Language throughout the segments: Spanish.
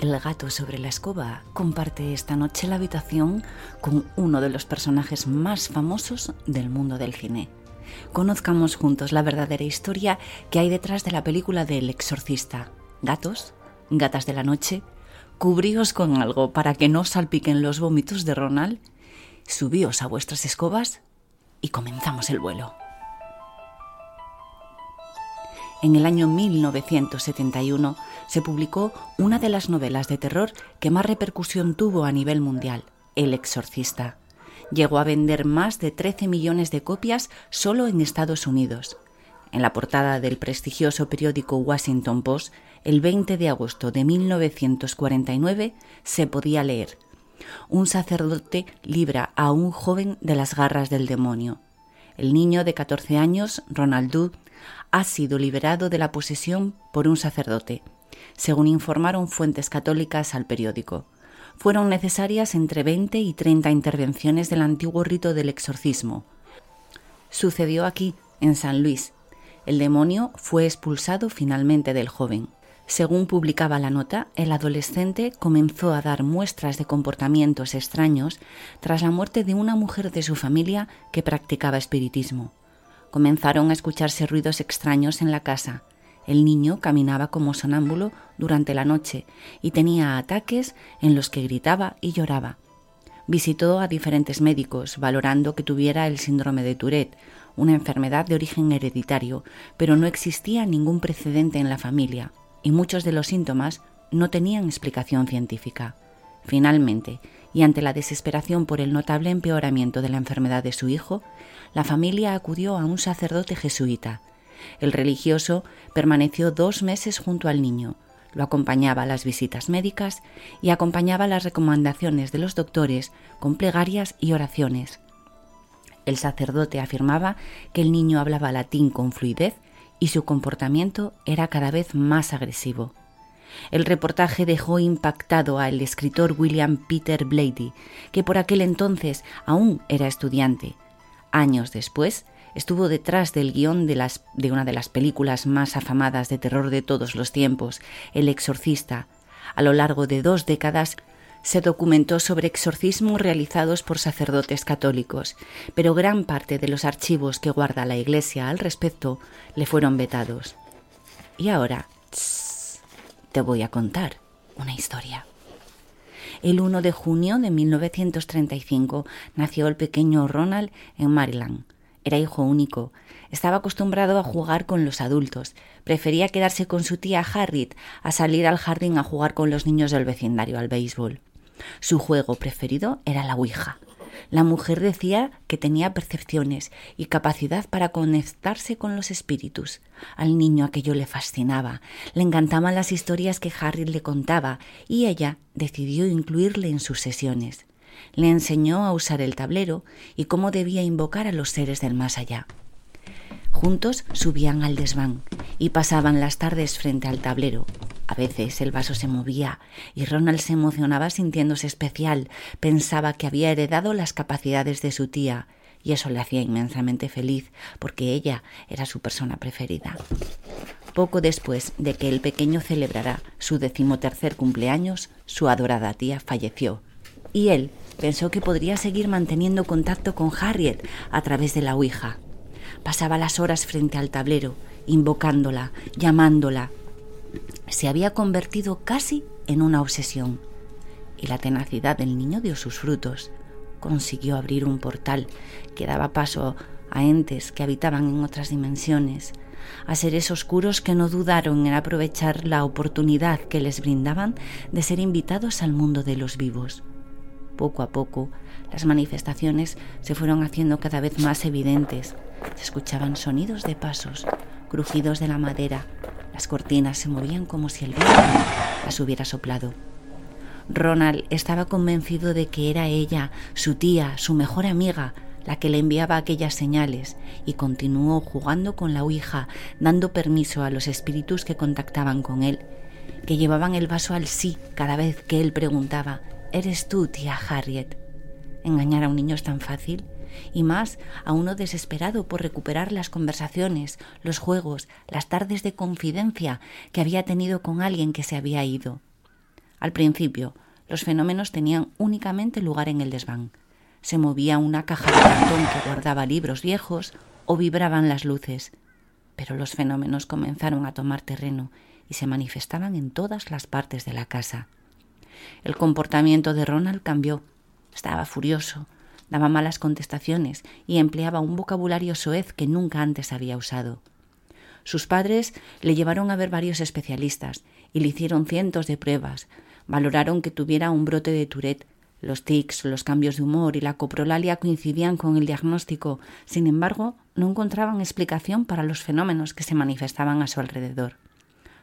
El gato sobre la escoba comparte esta noche la habitación con uno de los personajes más famosos del mundo del cine. Conozcamos juntos la verdadera historia que hay detrás de la película del exorcista. Gatos, gatas de la noche, cubríos con algo para que no salpiquen los vómitos de Ronald, subíos a vuestras escobas y comenzamos el vuelo. En el año 1971 se publicó una de las novelas de terror que más repercusión tuvo a nivel mundial, El Exorcista. Llegó a vender más de 13 millones de copias solo en Estados Unidos. En la portada del prestigioso periódico Washington Post, el 20 de agosto de 1949, se podía leer Un sacerdote libra a un joven de las garras del demonio. El niño de 14 años, Ronald ha sido liberado de la posesión por un sacerdote, según informaron fuentes católicas al periódico. Fueron necesarias entre 20 y 30 intervenciones del antiguo rito del exorcismo. Sucedió aquí, en San Luis. El demonio fue expulsado finalmente del joven. Según publicaba la nota, el adolescente comenzó a dar muestras de comportamientos extraños tras la muerte de una mujer de su familia que practicaba espiritismo. Comenzaron a escucharse ruidos extraños en la casa. El niño caminaba como sonámbulo durante la noche y tenía ataques en los que gritaba y lloraba. Visitó a diferentes médicos, valorando que tuviera el síndrome de Tourette, una enfermedad de origen hereditario, pero no existía ningún precedente en la familia, y muchos de los síntomas no tenían explicación científica. Finalmente, y ante la desesperación por el notable empeoramiento de la enfermedad de su hijo, la familia acudió a un sacerdote jesuita. El religioso permaneció dos meses junto al niño, lo acompañaba a las visitas médicas y acompañaba las recomendaciones de los doctores con plegarias y oraciones. El sacerdote afirmaba que el niño hablaba latín con fluidez y su comportamiento era cada vez más agresivo. El reportaje dejó impactado al escritor William Peter Blady, que por aquel entonces aún era estudiante. Años después, estuvo detrás del guion de, de una de las películas más afamadas de terror de todos los tiempos, El Exorcista. A lo largo de dos décadas se documentó sobre exorcismos realizados por sacerdotes católicos, pero gran parte de los archivos que guarda la Iglesia al respecto le fueron vetados. Y ahora, te voy a contar una historia. El 1 de junio de 1935 nació el pequeño Ronald en Maryland. Era hijo único. Estaba acostumbrado a jugar con los adultos. Prefería quedarse con su tía Harriet a salir al jardín a jugar con los niños del vecindario al béisbol. Su juego preferido era la Ouija. La mujer decía que tenía percepciones y capacidad para conectarse con los espíritus. Al niño aquello le fascinaba, le encantaban las historias que Harry le contaba y ella decidió incluirle en sus sesiones. Le enseñó a usar el tablero y cómo debía invocar a los seres del más allá. Juntos subían al desván y pasaban las tardes frente al tablero, a veces el vaso se movía y Ronald se emocionaba sintiéndose especial. Pensaba que había heredado las capacidades de su tía y eso le hacía inmensamente feliz porque ella era su persona preferida. Poco después de que el pequeño celebrara su decimotercer cumpleaños, su adorada tía falleció y él pensó que podría seguir manteniendo contacto con Harriet a través de la Ouija. Pasaba las horas frente al tablero, invocándola, llamándola, se había convertido casi en una obsesión, y la tenacidad del niño dio sus frutos. Consiguió abrir un portal que daba paso a entes que habitaban en otras dimensiones, a seres oscuros que no dudaron en aprovechar la oportunidad que les brindaban de ser invitados al mundo de los vivos. Poco a poco, las manifestaciones se fueron haciendo cada vez más evidentes. Se escuchaban sonidos de pasos, crujidos de la madera, las cortinas se movían como si el viento las hubiera soplado. Ronald estaba convencido de que era ella, su tía, su mejor amiga, la que le enviaba aquellas señales, y continuó jugando con la Ouija, dando permiso a los espíritus que contactaban con él, que llevaban el vaso al sí cada vez que él preguntaba ¿Eres tú, tía Harriet? ¿Engañar a un niño es tan fácil? Y más a uno desesperado por recuperar las conversaciones, los juegos, las tardes de confidencia que había tenido con alguien que se había ido. Al principio, los fenómenos tenían únicamente lugar en el desván. Se movía una caja de cartón que guardaba libros viejos o vibraban las luces. Pero los fenómenos comenzaron a tomar terreno y se manifestaban en todas las partes de la casa. El comportamiento de Ronald cambió. Estaba furioso, daba malas contestaciones y empleaba un vocabulario soez que nunca antes había usado. Sus padres le llevaron a ver varios especialistas y le hicieron cientos de pruebas. Valoraron que tuviera un brote de Tourette. Los tics, los cambios de humor y la coprolalia coincidían con el diagnóstico. Sin embargo, no encontraban explicación para los fenómenos que se manifestaban a su alrededor.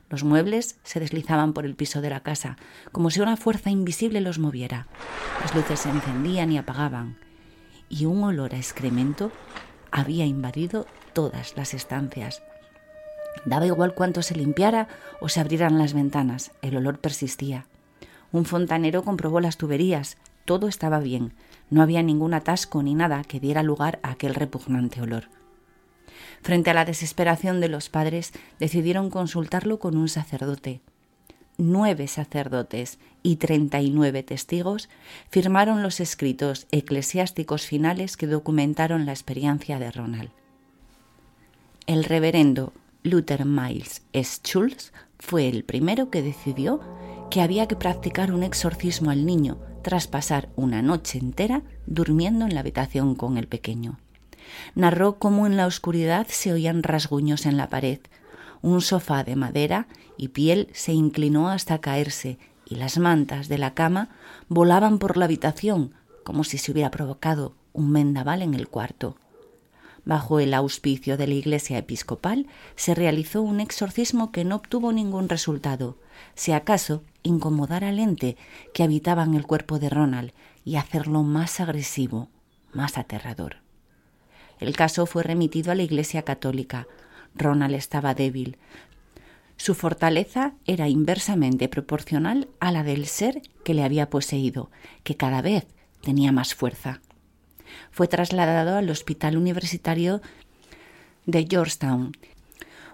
Los muebles se deslizaban por el piso de la casa, como si una fuerza invisible los moviera. Las luces se encendían y apagaban, y un olor a excremento había invadido todas las estancias. Daba igual cuánto se limpiara o se abrieran las ventanas, el olor persistía. Un fontanero comprobó las tuberías, todo estaba bien, no había ningún atasco ni nada que diera lugar a aquel repugnante olor. Frente a la desesperación de los padres, decidieron consultarlo con un sacerdote. Nueve sacerdotes y treinta y nueve testigos firmaron los escritos eclesiásticos finales que documentaron la experiencia de Ronald. El reverendo Luther Miles Schulz fue el primero que decidió que había que practicar un exorcismo al niño tras pasar una noche entera durmiendo en la habitación con el pequeño. Narró cómo en la oscuridad se oían rasguños en la pared. Un sofá de madera y piel se inclinó hasta caerse y las mantas de la cama volaban por la habitación como si se hubiera provocado un mendaval en el cuarto. Bajo el auspicio de la Iglesia Episcopal se realizó un exorcismo que no obtuvo ningún resultado, si acaso incomodar al ente que habitaba en el cuerpo de Ronald y hacerlo más agresivo, más aterrador. El caso fue remitido a la Iglesia Católica. Ronald estaba débil. Su fortaleza era inversamente proporcional a la del ser que le había poseído, que cada vez tenía más fuerza. Fue trasladado al Hospital Universitario de Georgetown,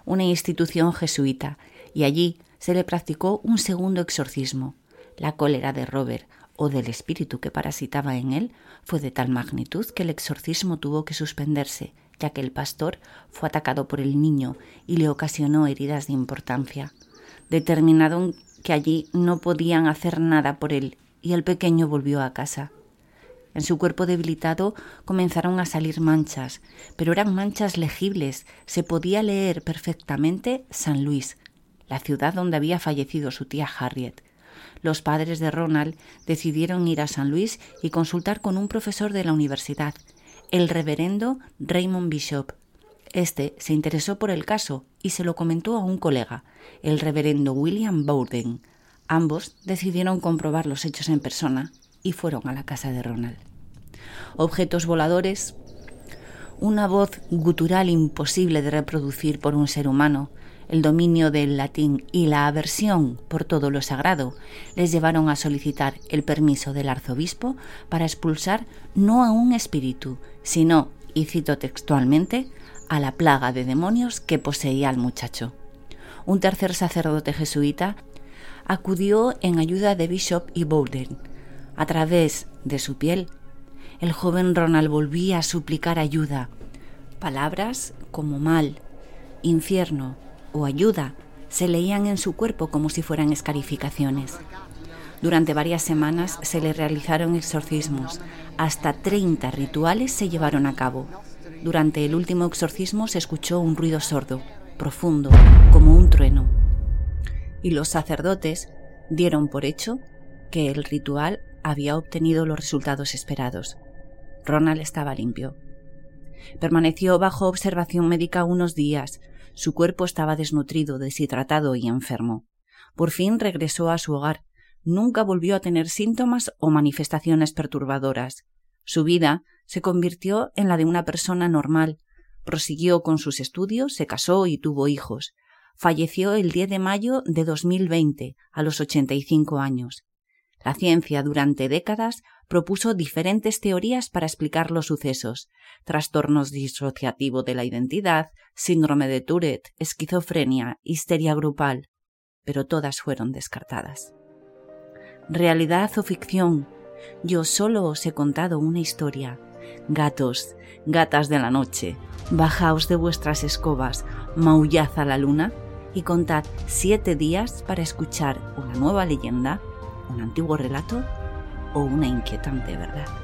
una institución jesuita, y allí se le practicó un segundo exorcismo. La cólera de Robert, o del espíritu que parasitaba en él fue de tal magnitud que el exorcismo tuvo que suspenderse, ya que el pastor fue atacado por el niño y le ocasionó heridas de importancia. Determinaron que allí no podían hacer nada por él y el pequeño volvió a casa. En su cuerpo debilitado comenzaron a salir manchas, pero eran manchas legibles. Se podía leer perfectamente San Luis, la ciudad donde había fallecido su tía Harriet los padres de Ronald decidieron ir a San Luis y consultar con un profesor de la universidad, el reverendo Raymond Bishop. Este se interesó por el caso y se lo comentó a un colega, el reverendo William Bowden. Ambos decidieron comprobar los hechos en persona y fueron a la casa de Ronald. Objetos voladores, una voz gutural imposible de reproducir por un ser humano, el dominio del latín y la aversión por todo lo sagrado les llevaron a solicitar el permiso del arzobispo para expulsar no a un espíritu, sino, y cito textualmente, a la plaga de demonios que poseía al muchacho. Un tercer sacerdote jesuita acudió en ayuda de Bishop y Bowden. A través de su piel, el joven Ronald volvía a suplicar ayuda. Palabras como mal, infierno, o ayuda se leían en su cuerpo como si fueran escarificaciones. Durante varias semanas se le realizaron exorcismos. Hasta 30 rituales se llevaron a cabo. Durante el último exorcismo se escuchó un ruido sordo. profundo, como un trueno. Y los sacerdotes dieron por hecho que el ritual había obtenido los resultados esperados. Ronald estaba limpio. Permaneció bajo observación médica unos días. Su cuerpo estaba desnutrido, deshidratado y enfermo. Por fin regresó a su hogar. Nunca volvió a tener síntomas o manifestaciones perturbadoras. Su vida se convirtió en la de una persona normal. Prosiguió con sus estudios, se casó y tuvo hijos. Falleció el 10 de mayo de 2020, a los 85 años. La ciencia durante décadas propuso diferentes teorías para explicar los sucesos, trastornos disociativo de la identidad, síndrome de Tourette, esquizofrenia, histeria grupal, pero todas fueron descartadas. Realidad o ficción, yo solo os he contado una historia. Gatos, gatas de la noche, bajaos de vuestras escobas, maullad a la luna y contad siete días para escuchar una nueva leyenda, un antiguo relato o una inquietante verdad.